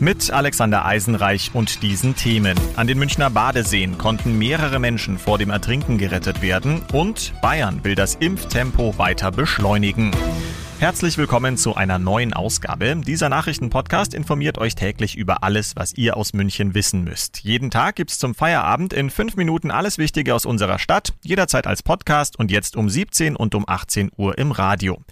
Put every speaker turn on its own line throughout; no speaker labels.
Mit Alexander Eisenreich und diesen Themen. An den Münchner Badeseen konnten mehrere Menschen vor dem Ertrinken gerettet werden und Bayern will das Impftempo weiter beschleunigen. Herzlich willkommen zu einer neuen Ausgabe. Dieser Nachrichtenpodcast informiert euch täglich über alles, was ihr aus München wissen müsst. Jeden Tag gibt's zum Feierabend in fünf Minuten alles Wichtige aus unserer Stadt, jederzeit als Podcast und jetzt um 17 und um 18 Uhr im Radio.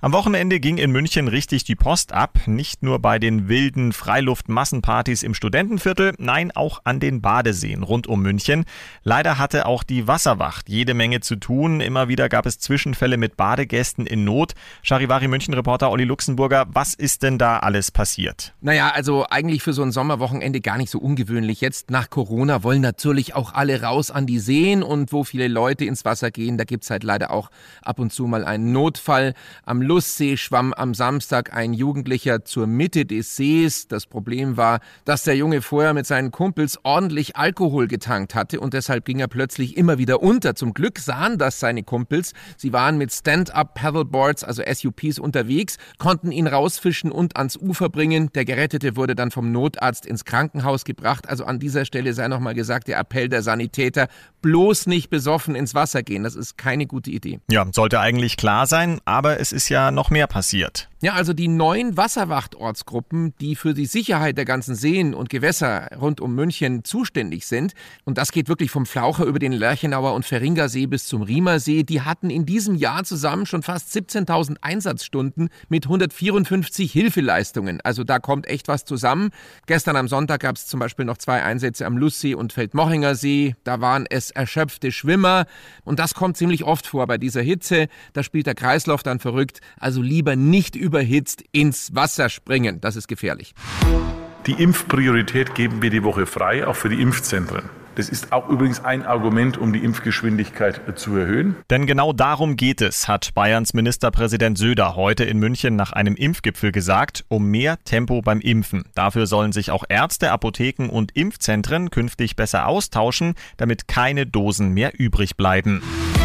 Am Wochenende ging in München richtig die Post ab, nicht nur bei den wilden Freiluftmassenpartys im Studentenviertel, nein, auch an den Badeseen rund um München. Leider hatte auch die Wasserwacht jede Menge zu tun. Immer wieder gab es Zwischenfälle mit Badegästen in Not. Charivari München-Reporter Olli Luxemburger, was ist denn da alles passiert?
Naja, also eigentlich für so ein Sommerwochenende gar nicht so ungewöhnlich. Jetzt nach Corona wollen natürlich auch alle raus an die Seen und wo viele Leute ins Wasser gehen, da gibt's halt leider auch ab und zu mal einen Notfall. Am Flusssee schwamm am Samstag ein Jugendlicher zur Mitte des Sees. Das Problem war, dass der Junge vorher mit seinen Kumpels ordentlich Alkohol getankt hatte und deshalb ging er plötzlich immer wieder unter. Zum Glück sahen das seine Kumpels. Sie waren mit Stand-up Paddleboards, also SUPs, unterwegs, konnten ihn rausfischen und ans Ufer bringen. Der Gerettete wurde dann vom Notarzt ins Krankenhaus gebracht. Also an dieser Stelle sei nochmal gesagt, der Appell der Sanitäter, bloß nicht besoffen ins Wasser gehen. Das ist keine gute Idee.
Ja, sollte eigentlich klar sein, aber es ist ja noch mehr passiert.
Ja, also die neuen Wasserwachtortsgruppen, die für die Sicherheit der ganzen Seen und Gewässer rund um München zuständig sind, und das geht wirklich vom Flaucher über den Lerchenauer und Feringersee bis zum Riemersee, die hatten in diesem Jahr zusammen schon fast 17.000 Einsatzstunden mit 154 Hilfeleistungen. Also da kommt echt was zusammen. Gestern am Sonntag gab es zum Beispiel noch zwei Einsätze am Lusssee und Feldmochinger See. Da waren es erschöpfte Schwimmer. Und das kommt ziemlich oft vor bei dieser Hitze. Da spielt der Kreislauf dann verrückt. Also lieber nicht über überhitzt ins Wasser springen. Das ist gefährlich.
Die Impfpriorität geben wir die Woche frei, auch für die Impfzentren. Das ist auch übrigens ein Argument, um die Impfgeschwindigkeit zu erhöhen.
Denn genau darum geht es, hat Bayerns Ministerpräsident Söder heute in München nach einem Impfgipfel gesagt, um mehr Tempo beim Impfen. Dafür sollen sich auch Ärzte, Apotheken und Impfzentren künftig besser austauschen, damit keine Dosen mehr übrig bleiben.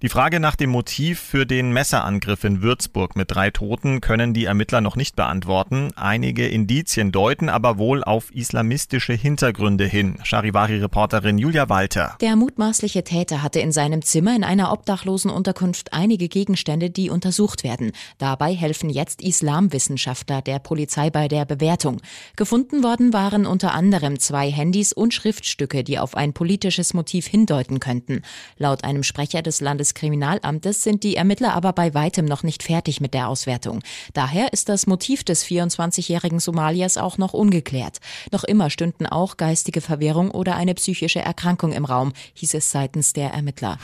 Die Frage nach dem Motiv für den Messerangriff in Würzburg mit drei Toten können die Ermittler noch nicht beantworten. Einige Indizien deuten aber wohl auf islamistische Hintergründe hin. Charivari-Reporterin Julia Walter.
Der mutmaßliche Täter hatte in seinem Zimmer in einer obdachlosen Unterkunft einige Gegenstände, die untersucht werden. Dabei helfen jetzt Islamwissenschaftler der Polizei bei der Bewertung. Gefunden worden waren unter anderem zwei Handys und Schriftstücke, die auf ein politisches Motiv hindeuten könnten. Laut einem Sprecher des Landes des Kriminalamtes sind die Ermittler aber bei weitem noch nicht fertig mit der Auswertung. Daher ist das Motiv des 24-jährigen Somaliers auch noch ungeklärt. Noch immer stünden auch geistige Verwirrung oder eine psychische Erkrankung im Raum, hieß es seitens der Ermittler.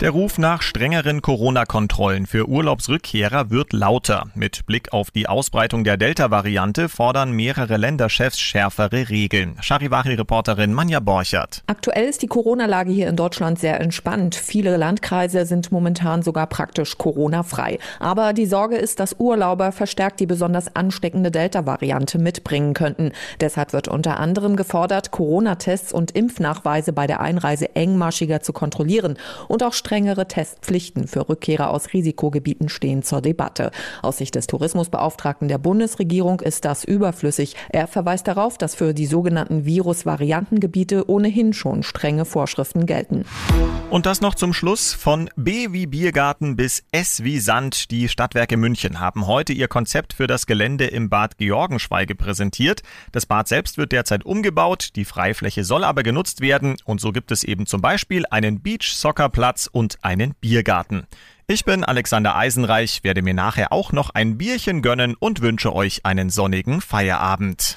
Der Ruf nach strengeren Corona-Kontrollen für Urlaubsrückkehrer wird lauter. Mit Blick auf die Ausbreitung der Delta-Variante fordern mehrere Länderchefs schärfere Regeln. Charivari-Reporterin Manja Borchert.
Aktuell ist die Corona-Lage hier in Deutschland sehr entspannt. Viele Landkreise sind momentan sogar praktisch Corona-frei. Aber die Sorge ist, dass Urlauber verstärkt die besonders ansteckende Delta-Variante mitbringen könnten. Deshalb wird unter anderem gefordert, Corona-Tests und Impfnachweise bei der Einreise engmaschiger zu kontrollieren und auch strengere Testpflichten für Rückkehrer aus Risikogebieten stehen zur Debatte. Aus Sicht des Tourismusbeauftragten der Bundesregierung ist das überflüssig. Er verweist darauf, dass für die sogenannten Virus-Variantengebiete ohnehin schon strenge Vorschriften gelten.
Und das noch zum Schluss. Von B wie Biergarten bis S wie Sand. Die Stadtwerke München haben heute ihr Konzept für das Gelände im Bad Georgenschweige präsentiert. Das Bad selbst wird derzeit umgebaut. Die Freifläche soll aber genutzt werden. Und so gibt es eben zum Beispiel einen Beach-Soccer-Platz und einen Biergarten. Ich bin Alexander Eisenreich, werde mir nachher auch noch ein Bierchen gönnen und wünsche euch einen sonnigen Feierabend.